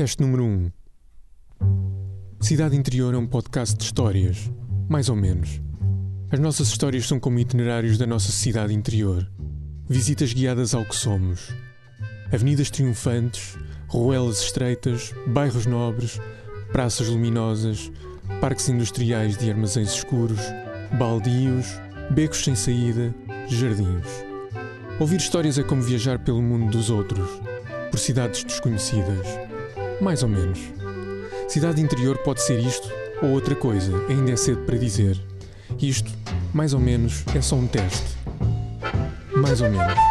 Teste número 1. Cidade Interior é um podcast de histórias, mais ou menos. As nossas histórias são como itinerários da nossa cidade interior. Visitas guiadas ao que somos. Avenidas triunfantes, ruelas estreitas, bairros nobres, praças luminosas, parques industriais de armazéns escuros, baldios, becos sem saída, jardins. Ouvir histórias é como viajar pelo mundo dos outros, por cidades desconhecidas. Mais ou menos. Cidade interior pode ser isto ou outra coisa, ainda é cedo para dizer. Isto, mais ou menos, é só um teste. Mais ou menos.